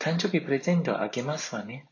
誕生日プレゼントあげますわね。